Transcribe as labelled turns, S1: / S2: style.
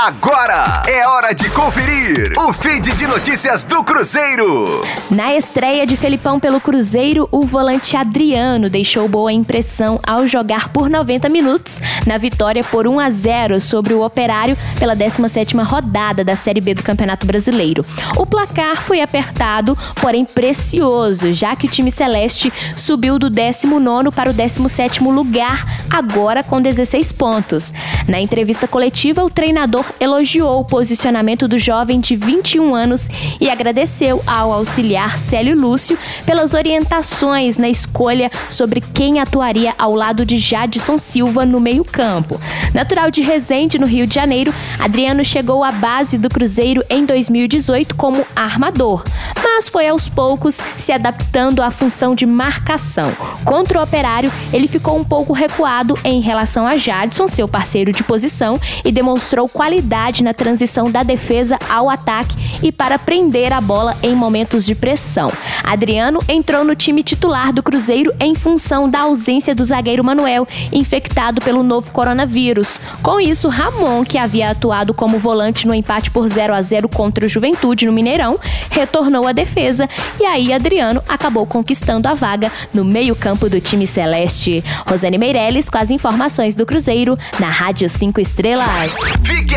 S1: Agora é hora de conferir o feed de notícias do Cruzeiro.
S2: Na estreia de Felipão pelo Cruzeiro, o volante Adriano deixou boa impressão ao jogar por 90 minutos na vitória por 1 a 0 sobre o Operário pela 17ª rodada da Série B do Campeonato Brasileiro. O placar foi apertado, porém precioso, já que o time celeste subiu do 19º para o 17º lugar, agora com 16 pontos. Na entrevista coletiva, o treinador elogiou o posicionamento do jovem de 21 anos e agradeceu ao auxiliar Célio Lúcio pelas orientações na escolha sobre quem atuaria ao lado de Jadson Silva no meio-campo. Natural de Resende, no Rio de Janeiro, Adriano chegou à base do Cruzeiro em 2018 como armador, mas foi aos poucos se adaptando à função de marcação. Contra o Operário, ele ficou um pouco recuado em relação a Jadson, seu parceiro de posição, e demonstrou qualidade na transição da defesa ao ataque e para prender a bola em momentos de pressão. Adriano entrou no time titular do Cruzeiro em função da ausência do zagueiro Manuel, infectado pelo novo coronavírus. Com isso, Ramon, que havia atuado como volante no empate por 0 a 0 contra o Juventude no Mineirão, retornou à defesa e aí Adriano acabou conquistando a vaga no meio-campo do time celeste. Rosane Meirelles com as informações do Cruzeiro na Rádio 5 Estrelas.
S1: Fique